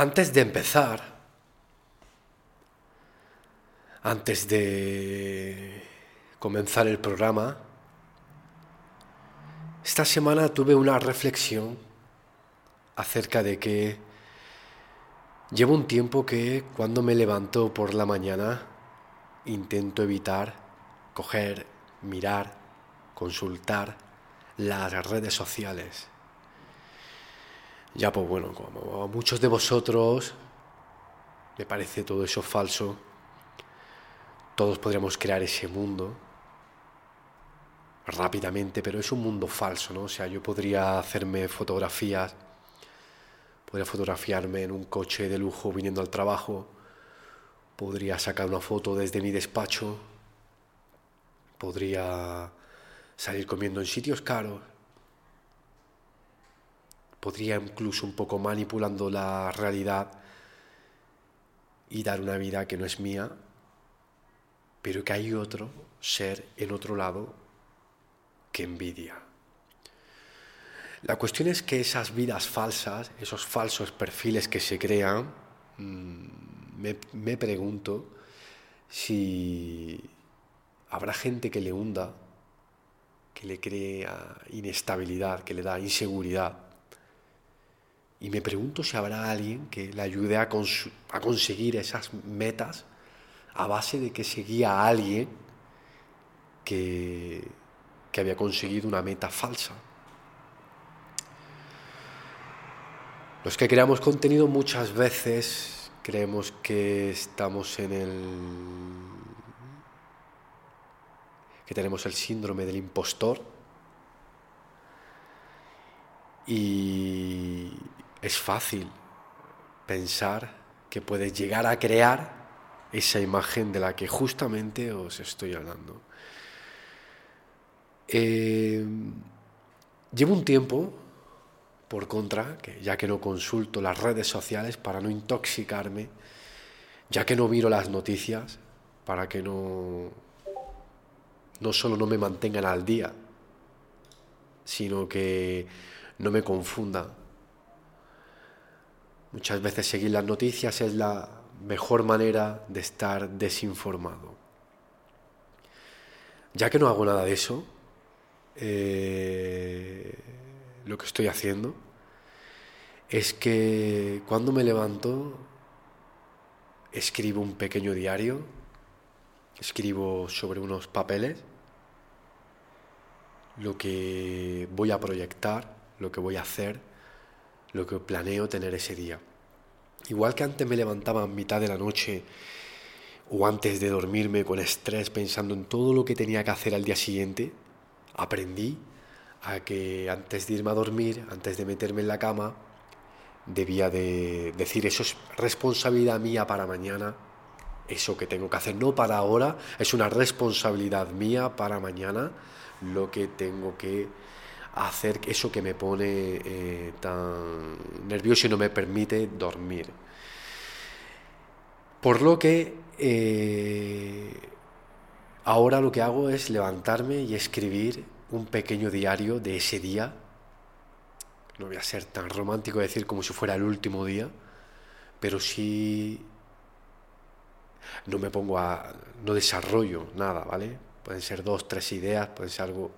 Antes de empezar, antes de comenzar el programa, esta semana tuve una reflexión acerca de que llevo un tiempo que cuando me levanto por la mañana intento evitar coger, mirar, consultar las redes sociales. Ya pues bueno, como a muchos de vosotros me parece todo eso falso, todos podríamos crear ese mundo rápidamente, pero es un mundo falso, ¿no? O sea, yo podría hacerme fotografías, podría fotografiarme en un coche de lujo viniendo al trabajo, podría sacar una foto desde mi despacho, podría salir comiendo en sitios caros, podría incluso un poco manipulando la realidad y dar una vida que no es mía, pero que hay otro ser en otro lado que envidia. La cuestión es que esas vidas falsas, esos falsos perfiles que se crean, mm, me, me pregunto si habrá gente que le hunda, que le crea inestabilidad, que le da inseguridad. Y me pregunto si habrá alguien que le ayude a, conseguir esas metas a base de que seguía a alguien que, que había conseguido una meta falsa. Los que creamos contenido muchas veces creemos que estamos en el... que tenemos el síndrome del impostor y es fácil pensar que puedes llegar a crear esa imagen de la que justamente os estoy hablando. Eh, llevo un tiempo, por contra, que ya que no consulto las redes sociales para no intoxicarme, ya que no miro las noticias, para que no, no solo no me mantengan al día, sino que no me confunda. Muchas veces seguir las noticias es la mejor manera de estar desinformado. Ya que no hago nada de eso, eh, lo que estoy haciendo es que cuando me levanto escribo un pequeño diario, escribo sobre unos papeles lo que voy a proyectar, lo que voy a hacer, lo que planeo tener ese día. Igual que antes me levantaba a mitad de la noche o antes de dormirme con estrés pensando en todo lo que tenía que hacer al día siguiente, aprendí a que antes de irme a dormir, antes de meterme en la cama, debía de decir eso es responsabilidad mía para mañana, eso que tengo que hacer, no para ahora, es una responsabilidad mía para mañana lo que tengo que hacer eso que me pone eh, tan nervioso y no me permite dormir. Por lo que eh, ahora lo que hago es levantarme y escribir un pequeño diario de ese día. No voy a ser tan romántico decir como si fuera el último día, pero sí no me pongo a, no desarrollo nada, ¿vale? Pueden ser dos, tres ideas, puede ser algo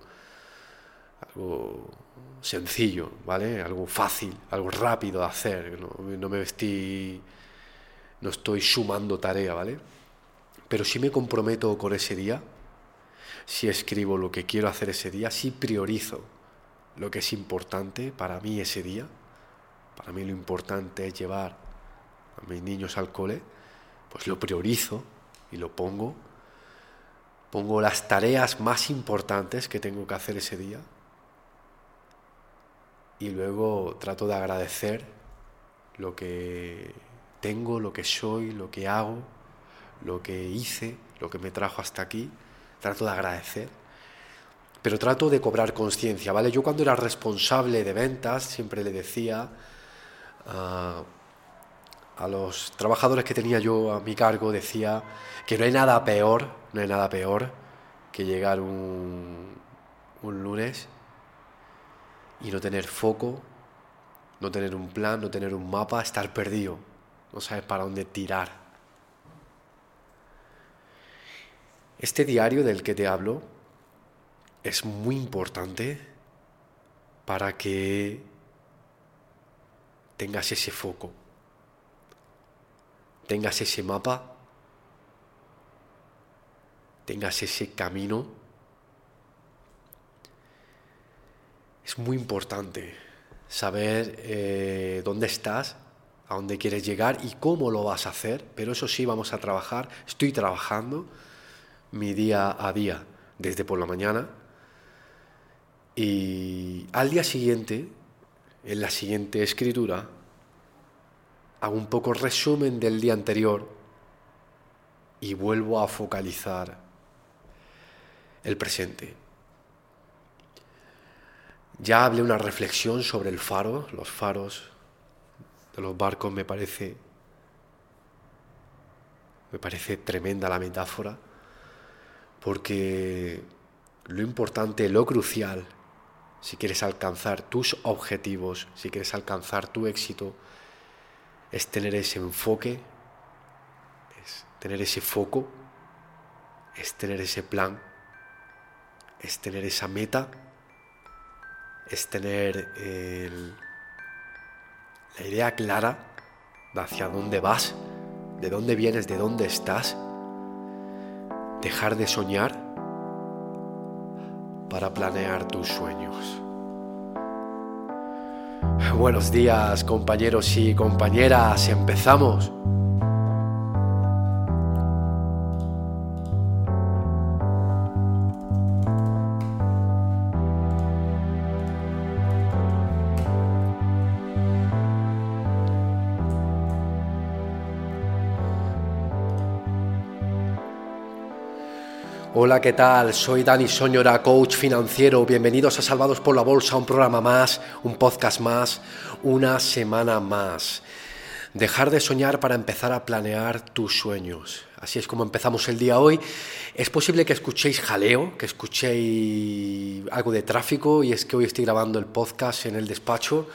algo sencillo, ¿vale? Algo fácil, algo rápido de hacer. No, me estoy, no estoy sumando tarea, ¿vale? Pero si me comprometo con ese día, si escribo lo que quiero hacer ese día, si priorizo lo que es importante para mí ese día. Para mí lo importante es llevar a mis niños al cole, pues lo priorizo y lo pongo. Pongo las tareas más importantes que tengo que hacer ese día y luego trato de agradecer lo que tengo, lo que soy, lo que hago, lo que hice, lo que me trajo hasta aquí. Trato de agradecer. Pero trato de cobrar conciencia, ¿vale? Yo cuando era responsable de ventas siempre le decía a, a los trabajadores que tenía yo a mi cargo, decía que no hay nada peor, no hay nada peor que llegar un, un lunes y no tener foco, no tener un plan, no tener un mapa, estar perdido. no sabes para dónde tirar. Este diario del que te hablo es muy importante para que tengas ese foco, tengas ese mapa, tengas ese camino. Es muy importante saber eh, dónde estás, a dónde quieres llegar y cómo lo vas a hacer, pero eso sí vamos a trabajar, estoy trabajando mi día a día, desde por la mañana, y al día siguiente, en la siguiente escritura, hago un poco resumen del día anterior y vuelvo a focalizar el presente. Ya hablé una reflexión sobre el faro, los faros de los barcos me parece me parece tremenda la metáfora porque lo importante, lo crucial, si quieres alcanzar tus objetivos, si quieres alcanzar tu éxito, es tener ese enfoque, es tener ese foco, es tener ese plan, es tener esa meta es tener la idea clara de hacia dónde vas, de dónde vienes, de dónde estás, dejar de soñar para planear tus sueños. Buenos días compañeros y compañeras, empezamos. Hola, ¿qué tal? Soy Dani Soñora, coach financiero. Bienvenidos a Salvados por la Bolsa, un programa más, un podcast más, una semana más. Dejar de soñar para empezar a planear tus sueños. Así es como empezamos el día hoy. Es posible que escuchéis jaleo, que escuchéis algo de tráfico y es que hoy estoy grabando el podcast en el despacho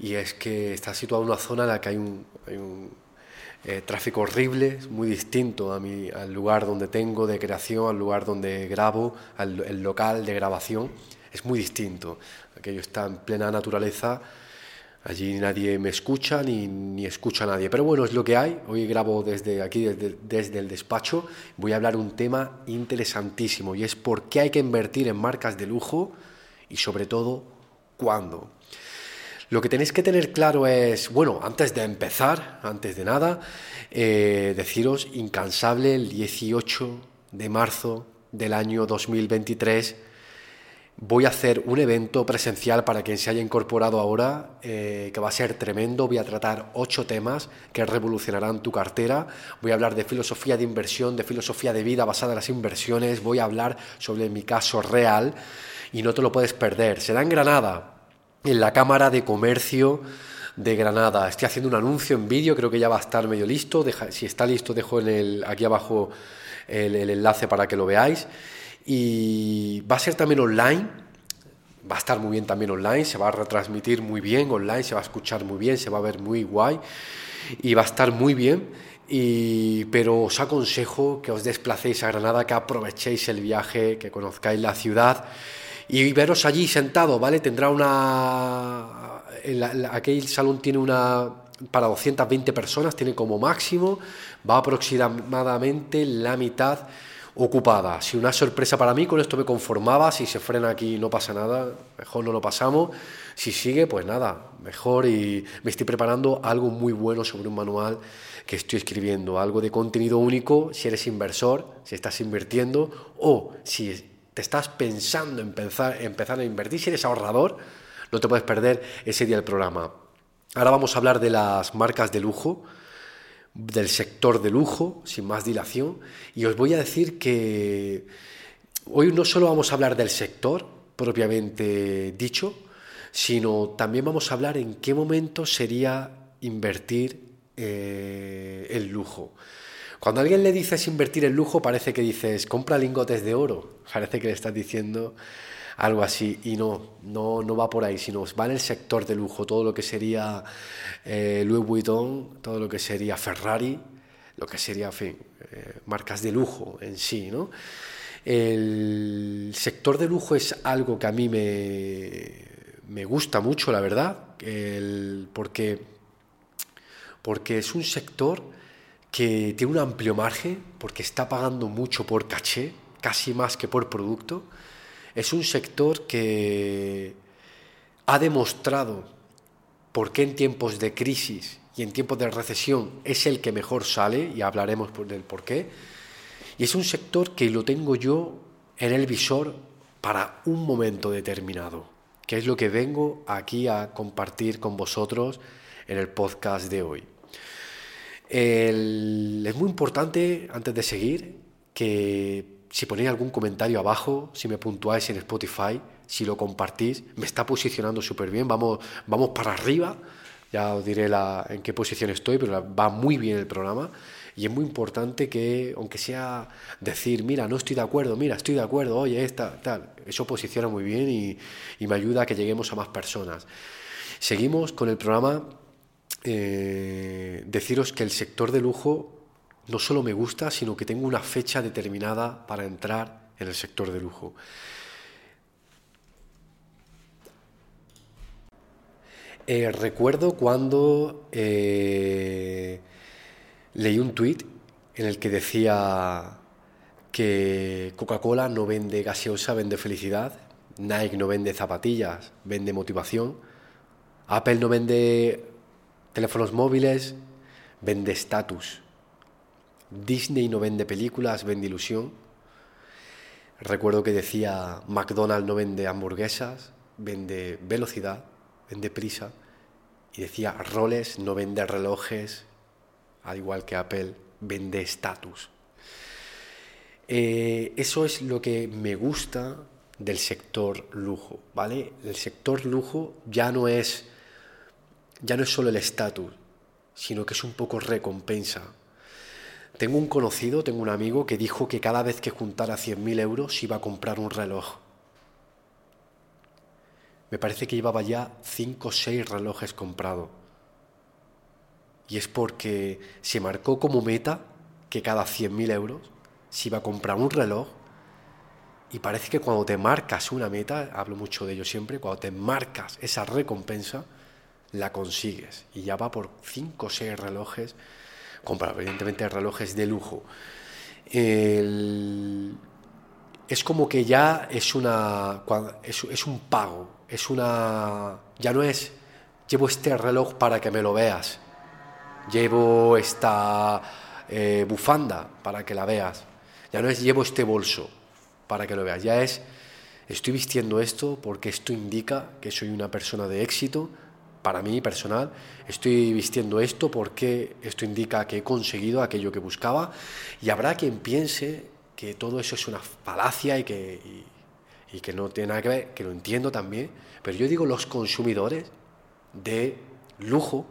y es que está situado en una zona en la que hay un, hay un eh, tráfico horrible, muy distinto a mi, al lugar donde tengo de creación, al lugar donde grabo, al el local de grabación, es muy distinto. Aquello está en plena naturaleza, allí nadie me escucha ni, ni escucha a nadie. Pero bueno, es lo que hay. Hoy grabo desde aquí, desde, desde el despacho. Voy a hablar un tema interesantísimo y es por qué hay que invertir en marcas de lujo y sobre todo cuándo. Lo que tenéis que tener claro es, bueno, antes de empezar, antes de nada, eh, deciros incansable el 18 de marzo del año 2023 voy a hacer un evento presencial para quien se haya incorporado ahora, eh, que va a ser tremendo. Voy a tratar ocho temas que revolucionarán tu cartera. Voy a hablar de filosofía de inversión, de filosofía de vida basada en las inversiones. Voy a hablar sobre mi caso real y no te lo puedes perder. Será en Granada, en la Cámara de Comercio de Granada. Estoy haciendo un anuncio en vídeo, creo que ya va a estar medio listo. si está listo, dejo en el, aquí abajo el, enlace para que lo veáis. Y va a ser también online, va a estar muy bien también online, se va a retransmitir muy bien online, se va a escuchar muy bien, se va a ver muy guay y va a estar muy bien. Pero os aconsejo que os desplacéis a Granada, que aprovechéis el viaje, que conozcáis la ciudad y veros allí sentado, ¿vale? Tendrá una... aquel salón tiene una... para 220 personas, tiene como máximo, va aproximadamente la mitad ocupada. Si una sorpresa para mí, con esto me conformaba, si se frena aquí no pasa nada, mejor no lo pasamos, si sigue, pues nada, mejor y me estoy preparando algo muy bueno sobre un manual que estoy escribiendo, algo de contenido único si eres inversor, si estás invirtiendo o si te estás pensando en empezar, a invertir, si eres ahorrador, no te puedes perder ese día del programa. Ahora vamos a hablar de las marcas de lujo, del sector de lujo, sin más dilación, y os voy a decir que hoy no solo vamos a hablar del sector propiamente dicho, sino también vamos a hablar en qué momento sería invertir eh, el lujo. Cuando alguien le dices invertir en lujo, parece que dices compra lingotes de oro. Parece que le estás diciendo algo así. Y no, no, no va por ahí, sino va en el sector de lujo, todo lo que sería eh, Louis Vuitton, todo lo que sería Ferrari, lo que sería, en fin, eh, marcas de lujo en sí, ¿no? El sector de lujo es algo que a mí me, me gusta mucho, la verdad, porque, porque es un sector que tiene un amplio margen, porque está pagando mucho por caché, casi más que por producto. Es un sector que ha demostrado por qué en tiempos de crisis y en tiempos de recesión es el que mejor sale, y hablaremos del por qué y es un sector que lo tengo yo en el visor para un momento determinado, que es lo que vengo aquí a compartir con vosotros en el podcast de hoy. Es muy importante, antes de seguir, que si ponéis algún comentario abajo, si me puntuáis en Spotify, si lo compartís, me está posicionando súper bien, vamos, vamos para arriba, ya os diré la, en qué posición estoy, pero va muy bien el programa. Y es muy importante que, aunque sea decir, mira, no estoy de acuerdo, mira, estoy de acuerdo, oye, esta, tal, eso posiciona muy bien y, me ayuda a que lleguemos a más personas. Seguimos con el programa. Eh, deciros que el sector de lujo no solo me gusta, sino que tengo una fecha determinada para entrar en el sector de lujo. Eh, recuerdo cuando eh, leí un tuit en el que decía que Coca-Cola no vende gaseosa, vende felicidad, Nike no vende zapatillas, vende motivación, Apple no vende teléfonos móviles, vende estatus, Disney no vende películas, vende ilusión. Recuerdo que decía McDonald's no vende hamburguesas, vende velocidad, vende prisa. Y decía Rolex no vende relojes, al igual que Apple, vende estatus. Eh, eso es lo que me gusta del sector lujo, ¿vale? El sector lujo ya no es, ya no es solo el estatus, sino que es un poco recompensa. Tengo un conocido, tengo un amigo que dijo que cada vez que juntara 100.000 euros iba a comprar un reloj. Me parece que llevaba ya 5 o 6 relojes comprados. Y es porque se marcó como meta que cada 100.000 euros se iba a comprar un reloj. Y parece que cuando te marcas una meta, hablo mucho de ello siempre, cuando te marcas esa recompensa, la consigues. Y ya va por 5 o 6 relojes, compra evidentemente relojes de lujo. Es como que ya es, una, es, es un pago, es una... Ya no es, llevo este reloj para que me lo veas llevo esta eh, bufanda para que la veas, ya no es llevo este bolso para que lo veas, ya es estoy vistiendo esto porque esto indica que soy una persona de éxito para mí personal, estoy vistiendo esto porque esto indica que he conseguido aquello que buscaba y habrá quien piense que todo eso es una falacia y que, y que no tiene nada que ver, que lo entiendo también, pero yo digo los consumidores de lujo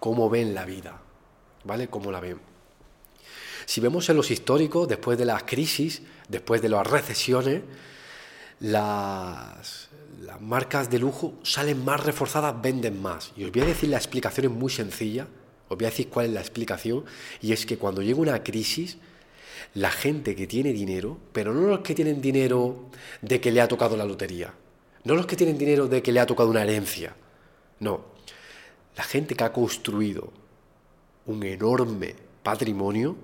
cómo ven la vida, ¿vale? Cómo la ven. Si vemos en los históricos, después de las crisis, después de las recesiones, las, marcas de lujo salen más reforzadas, venden más. Y os voy a decir la explicación es muy sencilla, os voy a decir cuál es la explicación, y es que cuando llega una crisis, la gente que tiene dinero, pero no los que tienen dinero de que le ha tocado la lotería, no los que tienen dinero de que le ha tocado una herencia, no, la gente que ha construido un enorme patrimonio,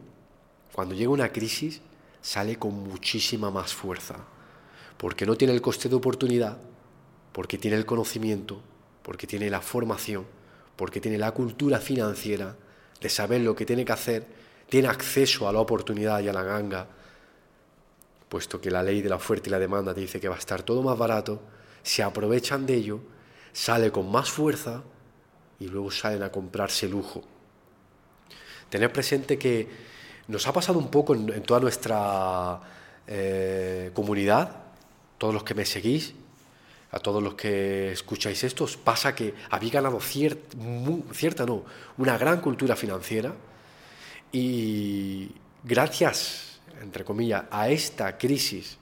cuando llega una crisis, sale con muchísima más fuerza, porque no tiene el coste de oportunidad, porque tiene el conocimiento, porque tiene la formación, porque tiene la cultura financiera de saber lo que tiene que hacer, tiene acceso a la oportunidad y a la ganga, puesto que la ley de la oferta y la demanda dice que va a estar todo más barato, se aprovechan de ello, sale con más fuerza y luego salen a comprarse lujo. Tener presente que nos ha pasado un poco en, toda nuestra eh, comunidad, todos los que me seguís, a todos los que escucháis esto, pasa que habéis ganado cierta, no, una gran cultura financiera y gracias, entre comillas, a esta crisis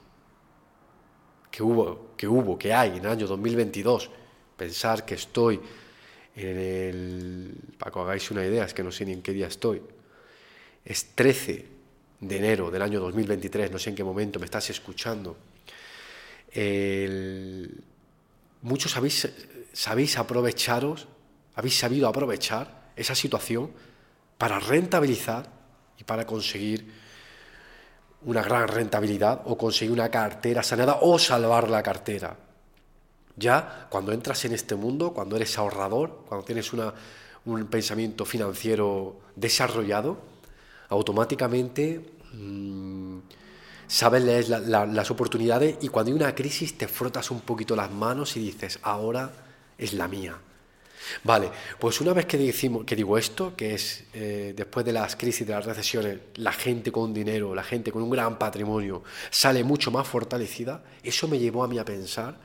que hubo, que hubo, que hay en el año 2022, pensar que estoy en el, para que hagáis una idea, es que no sé ni en qué día estoy, es 13 de enero del año 2023, no sé en qué momento me estás escuchando, muchos habéis, sabéis aprovecharos, habéis sabido aprovechar esa situación para rentabilizar y para conseguir una gran rentabilidad o conseguir una cartera sanada o salvar la cartera. Ya cuando entras en este mundo, cuando eres ahorrador, cuando tienes un pensamiento financiero desarrollado, automáticamente mmm, sabes las oportunidades y cuando hay una crisis te frotas un poquito las manos y dices, ahora es la mía. Vale, pues una vez que, decimos, que digo esto, que es eh, después de las crisis, de las recesiones, la gente con dinero, la gente con un gran patrimonio sale mucho más fortalecida, eso me llevó a mí a pensar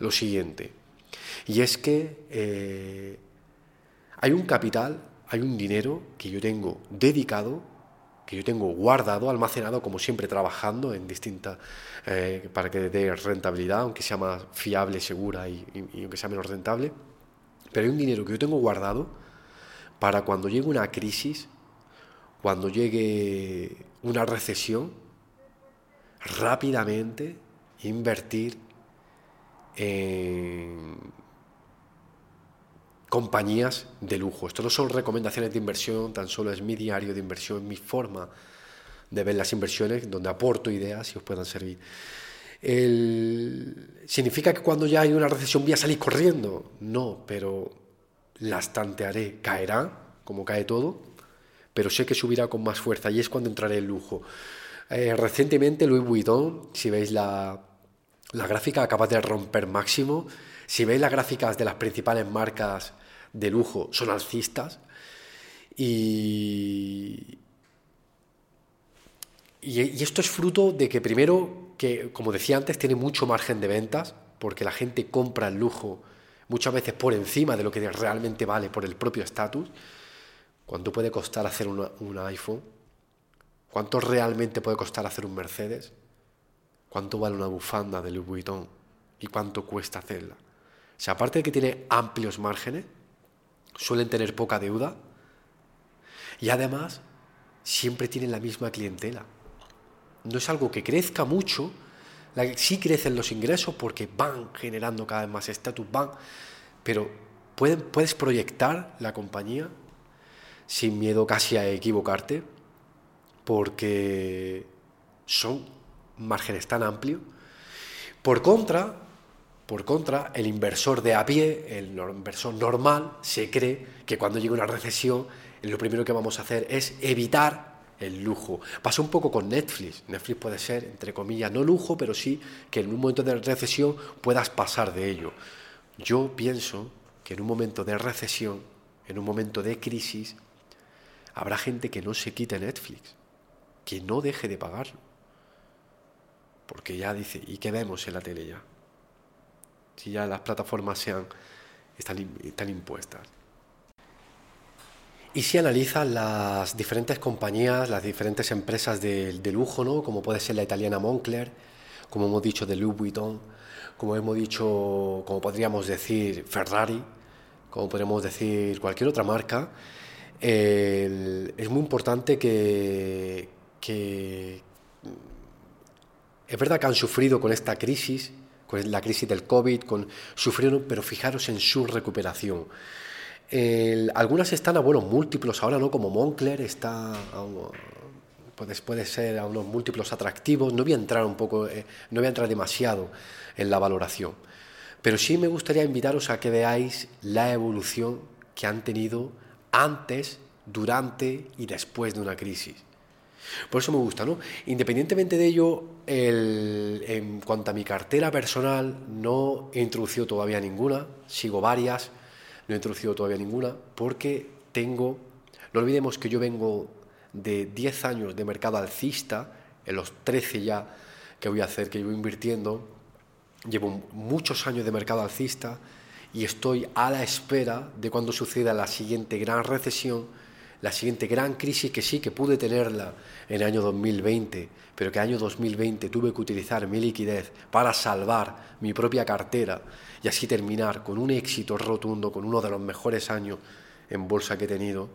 lo siguiente, y es que eh, hay un capital, hay un dinero que yo tengo dedicado, que yo tengo guardado, almacenado, como siempre trabajando en distintas, eh, para que dé rentabilidad, aunque sea más fiable, segura y aunque sea menos rentable. Pero hay un dinero que yo tengo guardado para cuando llegue una crisis, cuando llegue una recesión, rápidamente invertir en compañías de lujo. Esto no son recomendaciones de inversión, tan solo es mi diario de inversión, mi forma de ver las inversiones, donde aporto ideas y os puedan servir. ¿Significa que cuando ya hay una recesión voy a salir corriendo? No, pero las tantearé. Caerá, como cae todo, pero sé que subirá con más fuerza y es cuando entraré en lujo. Eh, recientemente Louis Vuitton, si veis la, la gráfica, acaba de romper máximo. Si veis las gráficas de las principales marcas de lujo, son alcistas. Y, y, esto es fruto de que primero, que como decía antes, tiene mucho margen de ventas, porque la gente compra el lujo muchas veces por encima de lo que realmente vale por el propio estatus. ¿Cuánto puede costar hacer un iPhone? ¿Cuánto realmente puede costar hacer un Mercedes? ¿Cuánto vale una bufanda de Louis Vuitton? ¿Y cuánto cuesta hacerla? O sea, aparte de que tiene amplios márgenes, suelen tener poca deuda y además siempre tienen la misma clientela no es algo que crezca mucho, sí crecen los ingresos porque van generando cada vez más estatus, van, pero puedes proyectar la compañía sin miedo casi a equivocarte, porque son márgenes tan amplios. Por contra, por contra, el inversor de a pie, el inversor normal, se cree que cuando llegue una recesión, lo primero que vamos a hacer es evitar el lujo. Pasa un poco con Netflix. Netflix puede ser, entre comillas, no lujo, pero sí que en un momento de recesión puedas pasar de ello. Yo pienso que en un momento de recesión, en un momento de crisis, habrá gente que no se quite Netflix, que no deje de pagarlo. Porque ya dice, ¿y qué vemos en la tele ya? Si ya las plataformas sean, están, impuestas. Y si analizas las diferentes compañías, las diferentes empresas de, lujo, ¿no? como puede ser la italiana Moncler, como hemos dicho de Louis Vuitton, como hemos dicho, como podríamos decir Ferrari, como podríamos decir cualquier otra marca, es muy importante que, que es verdad que han sufrido con esta crisis, con la crisis del COVID, con, sufrieron, pero fijaros en su recuperación algunas están a vuelos múltiplos ahora, ¿no? Como Moncler está a puede, ser a unos múltiplos atractivos. No voy a entrar un poco, eh, no voy a entrar demasiado en la valoración. Pero sí me gustaría invitaros a que veáis la evolución que han tenido antes, durante y después de una crisis. Por eso me gusta, ¿no? Independientemente de ello, en cuanto a mi cartera personal, no he introducido todavía ninguna, sigo varias, no he introducido todavía ninguna, porque tengo, no olvidemos que yo vengo de 10 años de mercado alcista, en los 13 ya que voy a hacer, que llevo invirtiendo, llevo muchos años de mercado alcista y estoy a la espera de cuando suceda la siguiente gran recesión, la siguiente gran crisis que sí, que pude tenerla en el año 2020, pero que año 2020 tuve que utilizar mi liquidez para salvar mi propia cartera y así terminar con un éxito rotundo, con uno de los mejores años en bolsa que he tenido.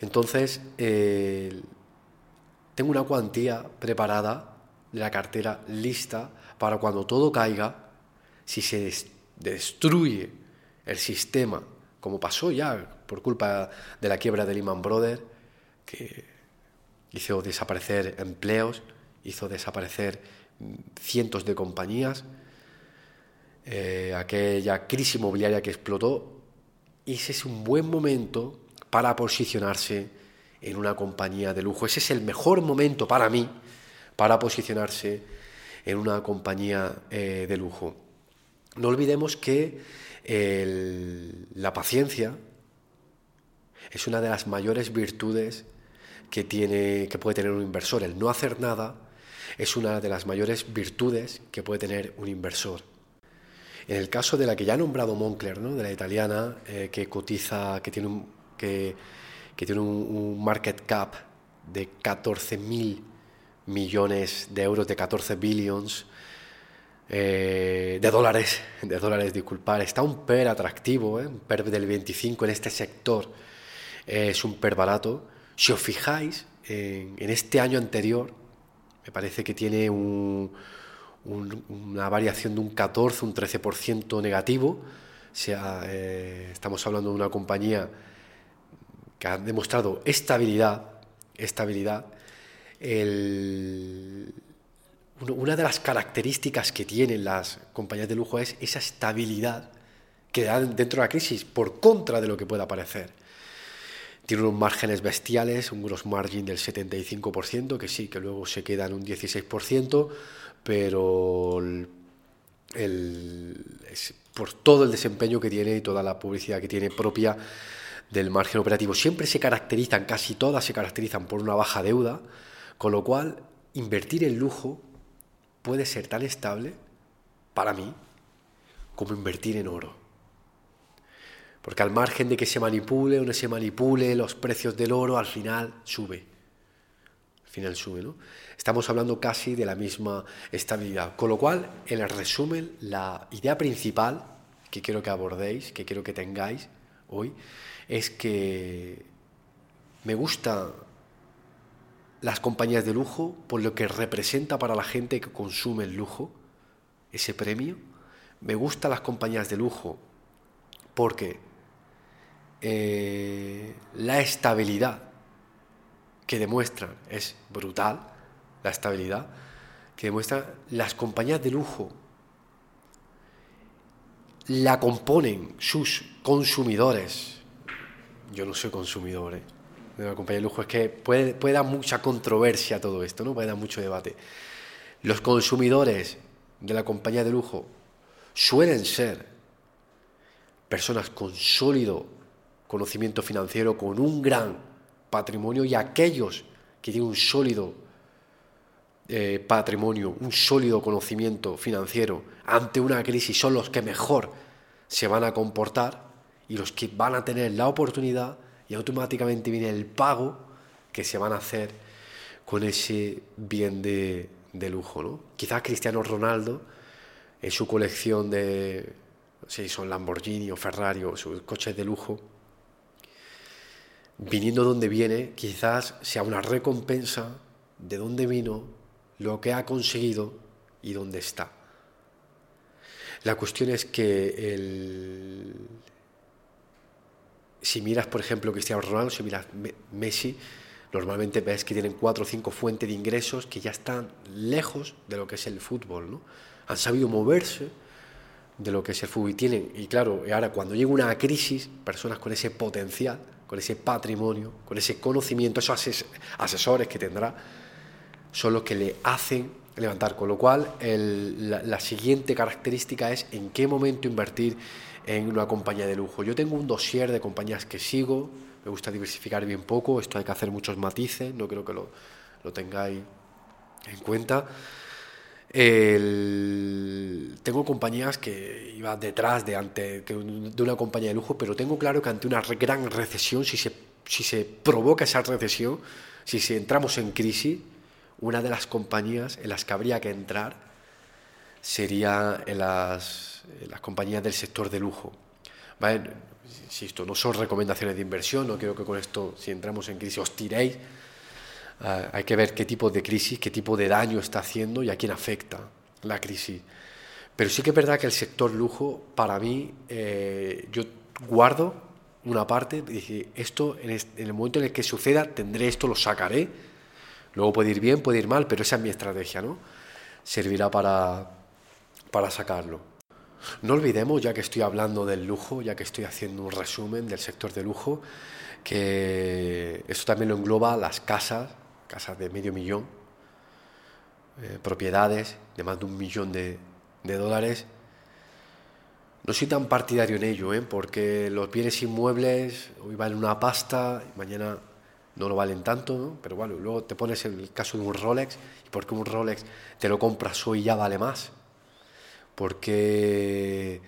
Entonces, eh, tengo una cuantía preparada de la cartera lista para cuando todo caiga, si se destruye el sistema, como pasó ya por culpa de la quiebra de Lehman Brothers, que hizo desaparecer empleos, hizo desaparecer cientos de compañías, eh, aquella crisis inmobiliaria que explotó, ese es un buen momento para posicionarse en una compañía de lujo. Ese es el mejor momento para mí para posicionarse en una compañía eh, de lujo. No olvidemos que la paciencia es una de las mayores virtudes que, tiene, que puede tener un inversor. El no hacer nada es una de las mayores virtudes que puede tener un inversor. En el caso de la que ya ha nombrado Moncler, ¿no? de la italiana, eh, que cotiza, que tiene un, que, tiene un, market cap de 14.000 millones de euros, de 14 billions, eh, de dólares, de dólares, disculpar. Está un PER atractivo, ¿eh? un PER del 25 en este sector, es un PER barato. Si os fijáis, en, este año anterior, me parece que tiene una variación de un 14, un 13% negativo. Eh, estamos hablando de una compañía que ha demostrado estabilidad, estabilidad. Una de las características que tienen las compañías de lujo es esa estabilidad que dan dentro de la crisis, por contra de lo que pueda parecer. Tiene unos márgenes bestiales, un gross margin del 75%, que sí, que luego se queda en un 16%, pero por todo el desempeño que tiene y toda la publicidad que tiene propia del margen operativo. Siempre se caracterizan, casi todas se caracterizan por una baja deuda, con lo cual invertir en lujo puede ser tan estable para mí como invertir en oro. Porque al margen de que se manipule o no se manipule los precios del oro, al final sube. Al final sube, ¿no? Estamos hablando casi de la misma estabilidad. Con lo cual, en el resumen, la idea principal que quiero que abordéis, que quiero que tengáis hoy, es que me gusta las compañías de lujo por lo que representa para la gente que consume el lujo, ese premio. Me gustan las compañías de lujo porque eh, la estabilidad que demuestran es brutal, la estabilidad que demuestran las compañías de lujo la componen sus consumidores. Yo no soy consumidor, ¿eh? de una compañía de lujo es que puede, puede dar mucha controversia todo esto, ¿no? puede dar mucho debate. Los consumidores de la compañía de lujo suelen ser personas con sólido conocimiento financiero, con un gran patrimonio y aquellos que tienen un sólido eh, patrimonio, un sólido conocimiento financiero ante una crisis son los que mejor se van a comportar y los que van a tener la oportunidad y automáticamente viene el pago que se van a hacer con ese bien de, lujo. ¿no? Quizás Cristiano Ronaldo, en su colección de, si son Lamborghini o Ferrari o sus coches de lujo, viniendo donde viene, quizás sea una recompensa de dónde vino, lo que ha conseguido y dónde está. La cuestión es que el, si miras, por ejemplo, Cristiano Ronaldo, si miras Messi, normalmente ves que tienen cuatro o cinco fuentes de ingresos que ya están lejos de lo que es el fútbol, ¿no? Han sabido moverse de lo que es el fútbol y tienen, y claro, ahora cuando llega una crisis, personas con ese potencial, con ese patrimonio, con ese conocimiento, esos asesores que tendrá, son los que le hacen levantar. Con lo cual, la siguiente característica es en qué momento invertir en una compañía de lujo. Yo tengo un dossier de compañías que sigo, me gusta diversificar bien poco, esto hay que hacer muchos matices, no creo que lo, tengáis en cuenta. Tengo compañías que iba detrás de, ante, de una compañía de lujo, pero tengo claro que ante una gran recesión, si se si se provoca esa recesión, si, si entramos en crisis, una de las compañías en las que habría que entrar sería en las, las compañías del sector de lujo. ¿Vale? Insisto, no son recomendaciones de inversión, no quiero que con esto, si entramos en crisis, os tiréis. Ah, hay que ver qué tipo de crisis, qué tipo de daño está haciendo y a quién afecta la crisis. Pero sí que es verdad que el sector lujo, para mí, eh, yo guardo una parte, dije, esto en, el momento en el que suceda, tendré esto, lo sacaré. Luego puede ir bien, puede ir mal, pero esa es mi estrategia, ¿no? Servirá para, para sacarlo. No olvidemos, ya que estoy hablando del lujo, ya que estoy haciendo un resumen del sector de lujo, que esto también lo engloba las casas, casas de medio millón, eh, propiedades de más de un millón de, dólares. No soy tan partidario en ello, ¿eh? porque los bienes inmuebles hoy valen una pasta, y mañana no lo valen tanto, ¿no? pero bueno, luego te pones el caso de un Rolex, y porque un Rolex te lo compras hoy ya vale más, porque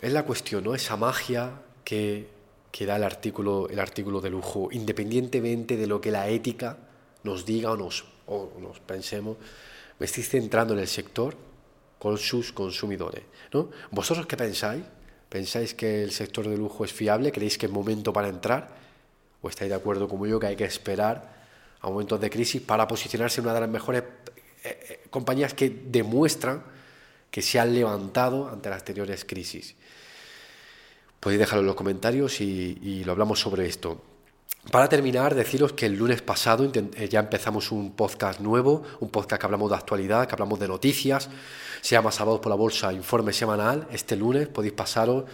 es la cuestión, ¿no? esa magia que, que da el artículo, el artículo de lujo, independientemente de lo que la ética nos diga o nos, o nos pensemos, me estoy centrando en el sector con sus consumidores. ¿no? ¿Vosotros qué pensáis? ¿Pensáis que el sector de lujo es fiable? ¿Creéis que es momento para entrar? ¿O estáis de acuerdo como yo que hay que esperar a momentos de crisis para posicionarse en una de las mejores eh, eh, compañías que demuestran que se han levantado ante las anteriores crisis? Podéis dejarlo en los comentarios y, lo hablamos sobre esto. Para terminar, deciros que el lunes pasado eh, ya empezamos un podcast nuevo, un podcast que hablamos de actualidad, que hablamos de noticias, se llama Sábados por la Bolsa, informe semanal. Este lunes podéis pasaros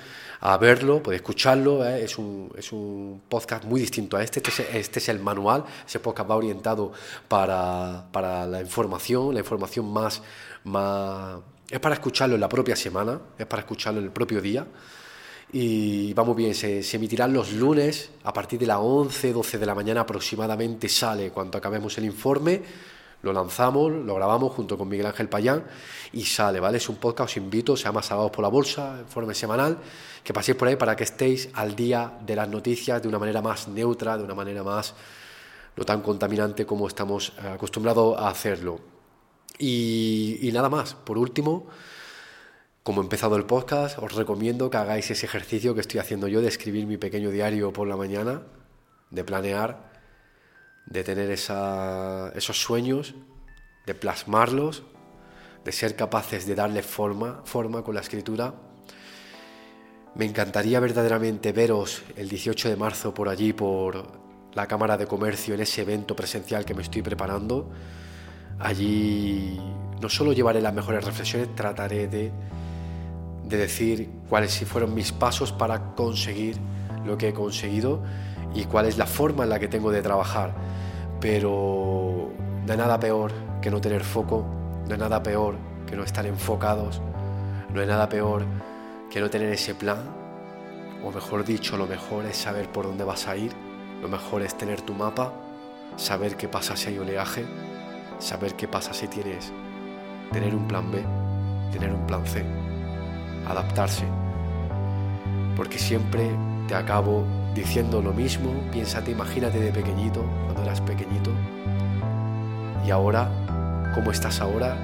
a verlo, podéis escucharlo, ¿eh? es, un, es, un, podcast muy distinto a este. Este es, este es, el manual, ese podcast va orientado para, para la información, la información más, más... Es para escucharlo en la propia semana, es para escucharlo en el propio día y vamos bien, se, emitirán los lunes a partir de las 11, 12 de la mañana aproximadamente sale cuando acabemos el informe, lo lanzamos, lo grabamos junto con Miguel Ángel Payán y sale, ¿vale? Es un podcast, os invito, se llama Sábados por la Bolsa, informe semanal, que paséis por ahí para que estéis al día de las noticias de una manera más neutra, de una manera más no tan contaminante como estamos eh, acostumbrados a hacerlo. Y, y nada más, por último, como he empezado el podcast, os recomiendo que hagáis ese ejercicio que estoy haciendo yo de escribir mi pequeño diario por la mañana, de planear, de tener esos sueños, de plasmarlos, de ser capaces de darle forma, forma con la escritura. Me encantaría verdaderamente veros el 18 de marzo por allí, por la Cámara de Comercio, en ese evento presencial que me estoy preparando. Allí no solo llevaré las mejores reflexiones, trataré de de decir cuáles fueron mis pasos para conseguir lo que he conseguido y cuál es la forma en la que tengo de trabajar. Pero no hay nada peor que no tener foco, no hay nada peor que no estar enfocados, no hay nada peor que no tener ese plan, o mejor dicho, lo mejor es saber por dónde vas a ir, lo mejor es tener tu mapa, saber qué pasa si hay oleaje, saber qué pasa si tienes, tener un plan B, tener un plan C adaptarse. Porque siempre te acabo diciendo lo mismo, piénsate, imagínate de pequeñito, cuando eras pequeñito, y ahora, cómo estás ahora,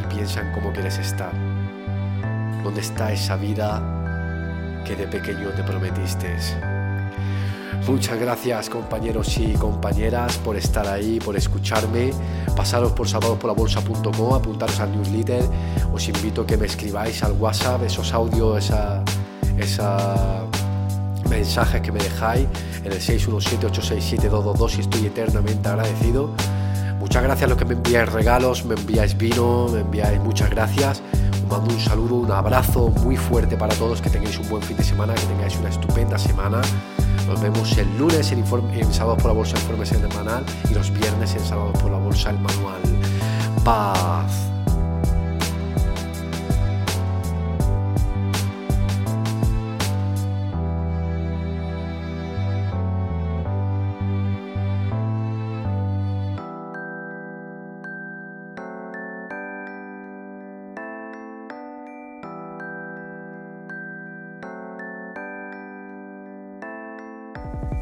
y piensa en cómo quieres estar. ¿Dónde está esa vida que de pequeño te prometiste? Muchas gracias compañeros y compañeras por estar ahí, por escucharme. Pasaros por sábadosporlabolsa.com, apuntaros al newsletter. Os invito a que me escribáis al WhatsApp esos audios, esa, mensajes que me dejáis en el 617-867-222 y estoy eternamente agradecido. Muchas gracias a los que me enviáis regalos, me enviáis vino, me enviáis muchas gracias. Os mando un saludo, un abrazo muy fuerte para todos, que tengáis un buen fin de semana, que tengáis una estupenda semana. Nos vemos el lunes en, informe, en Sábados por la Bolsa, informe semanal, y los viernes en Sábados por la Bolsa, el manual. Paz. Bye.